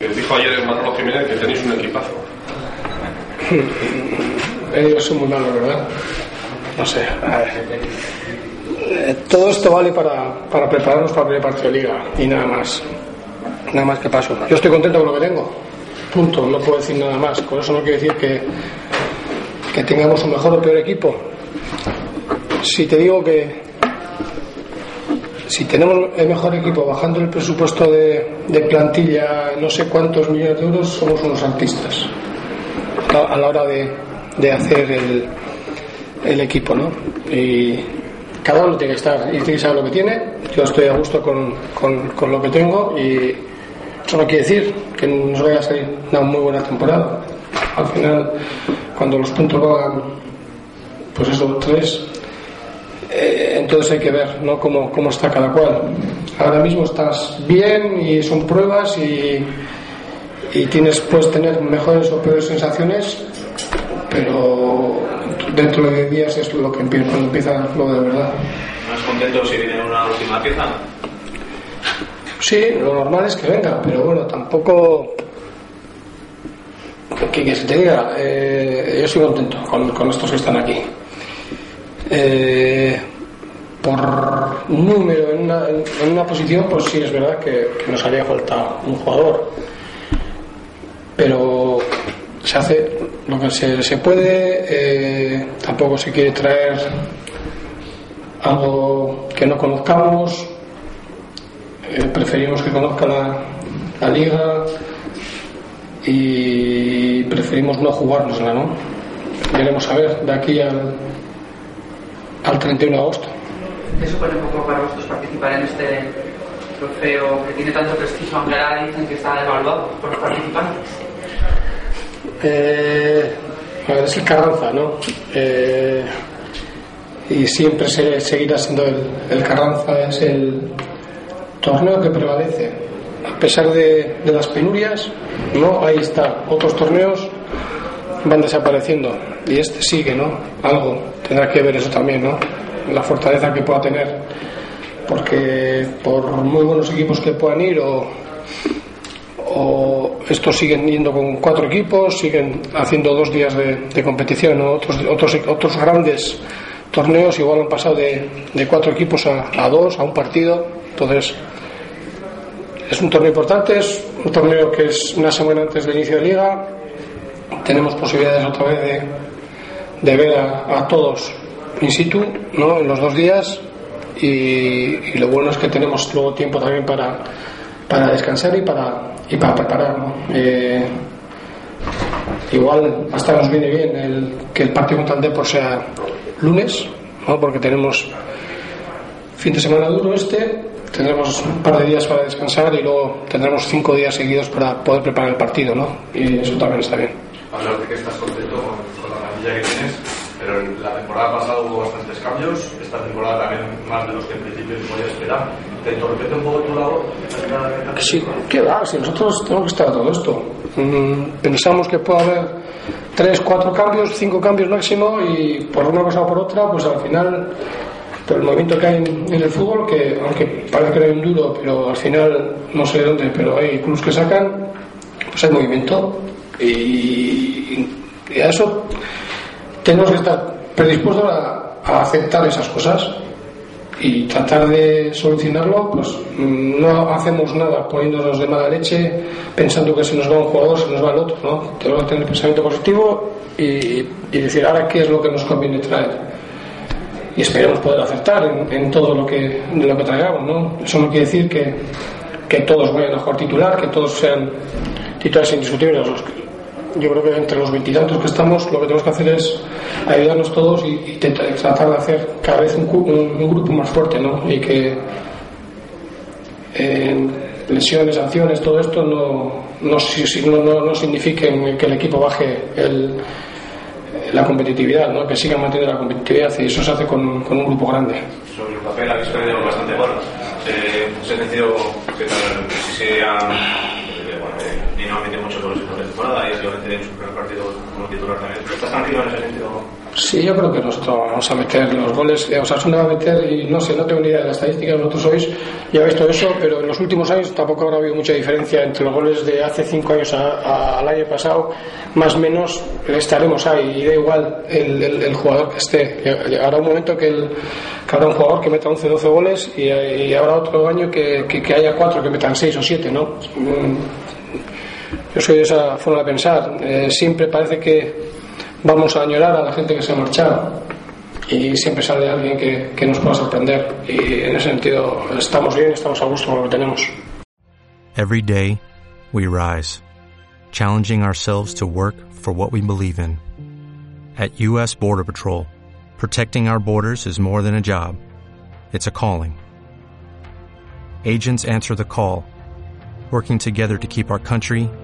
Dijo ayer Manolo Jiménez que tenéis un equipazo. Ellos son muy malos, ¿verdad? No sé. A ver. Eh, Todo esto vale para, para prepararnos para el primer partido de liga y nada más. Nada más que paso. Yo estoy contento con lo que tengo. Punto. No puedo decir nada más. Con eso no quiere decir que, que tengamos un mejor o peor equipo. Si te digo que si tenemos el mejor equipo bajando el presupuesto de, plantilla no sé cuántos millones de euros, somos unos artistas a, la hora de, de hacer el, el equipo, ¿no? Y cada uno tiene que estar y tiene que saber lo que tiene. Yo estoy a gusto con, con, con lo que tengo y eso no quiere decir que nos vaya a salir una muy buena temporada. Al final, cuando los puntos valgan, pues eso, tres, eh, entonces hay que ver ¿no? cómo, cómo está cada cual. Ahora mismo estás bien y son pruebas y, y tienes, puedes tener mejores o peores sensaciones, pero dentro de días es lo que empieza, cuando empieza lo de verdad. ¿Más contento si viene una última pieza? Sí, lo normal es que venga, pero bueno, tampoco. Que, que se te diga, eh, yo estoy contento con, con estos que están aquí. Eh, por número en una, posición, pues sí es verdad que, nos haría falta un jugador. Pero se hace lo que se, se puede, eh, tampoco se quiere traer algo que no conozcamos, eh, preferimos que conozca la, la liga y preferimos no jugárnosla, ¿no? Veremos a ver de aquí al, al 31 de agosto. ¿Qué supone un poco para vosotros participar en este trofeo que tiene tanto prestigio, aunque ahora dicen que está devaluado por los participantes? Eh, es el Carranza, ¿no? Eh, y siempre se, seguirá siendo el, Carranza, es el torneo que prevalece. A pesar de las penurias, ¿no? Ahí está. Otros torneos van desapareciendo y este sigue, ¿no? Algo tendrá que ver eso también, ¿no? La fortaleza que pueda tener. Porque por muy buenos equipos que puedan ir o, o estos siguen yendo con cuatro equipos, siguen haciendo dos días de, competición, otros, otros, otros grandes torneos igual han pasado de, de cuatro equipos a, a dos, a un partido, entonces es un torneo importante, es un torneo que es una semana antes del inicio de liga, tenemos posibilidades otra vez de, de ver a todos in situ, ¿no? En los dos días y, lo bueno es que tenemos luego tiempo también para, para descansar y para, y para preparar, ¿no? Eh, igual hasta nos viene bien el, que el partido contra el Depor sea lunes, ¿no? porque tenemos fin de semana duro este, tendremos un par de días para descansar y luego tendremos cinco días seguidos para poder preparar el partido, ¿no? Y eso también está bien. Hablas de que estás contento con, con la plantilla que tienes, pero la temporada pasada hubo bastantes cambios, esta temporada también más de los que en principio se podía esperar. ¿Te entorpece un poco tu labor? Sí, ¿qué va? Si nosotros tenemos que estar a todo esto. Mm, pensamos que puede haber tres, cuatro cambios, cinco cambios máximo y por una cosa o por otra, pues al final, por el movimiento que hay en, el fútbol, que aunque parece que no hay un duro, pero al final no sé de dónde, pero hay clubs que sacan, pues hay movimiento y, y a eso tenemos que estar predispuestos a, aceptar esas cosas y tratar de solucionarlo, pues no hacemos nada poniéndonos de mala leche, pensando que se nos va un jugador, se nos va el otro, ¿no? Tenemos que tener pensamiento positivo y, decir ahora qué es lo que nos conviene traer. Y esperemos poder acertar en, todo lo que, lo que traigamos, ¿no? Eso no quiere decir que, que todos vayan a jugar titular, que todos sean titulares indiscutibles. Los Yo creo que entre los veintitantos que estamos, lo que tenemos que hacer es ayudarnos todos y, tratar de hacer cada vez un, un- un grupo más fuerte, ¿no? Y que eh, lesiones, sanciones, todo esto no, no, no, no signifiquen que el equipo baje el, la competitividad, ¿no? que sigan manteniendo la competitividad y eso se hace con, un grupo grande. Sobre el papel habéis perdido bastante bueno. Eh, ¿Se ha sentido que tal, si se han, eh, bueno, eh, ni no ha metido mucho por esta tener su primer partido como titular también? ¿Estás tranquilo en ese sentido? Sí, yo creo que nosotros vamos a meter los goles. O sea, va a meter, y no sé, no tengo ni idea de la estadística, vosotros sois, ya habéis todo eso, pero en los últimos años tampoco habrá habido mucha diferencia entre los goles de hace cinco años al año pasado, más o menos estaremos ahí, y da igual el, el, jugador que esté. Habrá un momento que, el, que habrá un jugador que meta 11, 12 goles y, y habrá otro año que, que, haya cuatro que metan 6 o 7, ¿no? Mm, yo soy de esa forma de pensar. Eh, siempre parece que vamos a añorar a la gente que se ha marchado y siempre sale alguien que, que nos pueda sorprender y en ese sentido estamos bien, estamos a gusto con lo que tenemos. Every day we rise, challenging ourselves to work for what we believe in. At US Border Patrol, protecting our borders is more than a job. It's a calling. Agents answer the call, working together to keep our country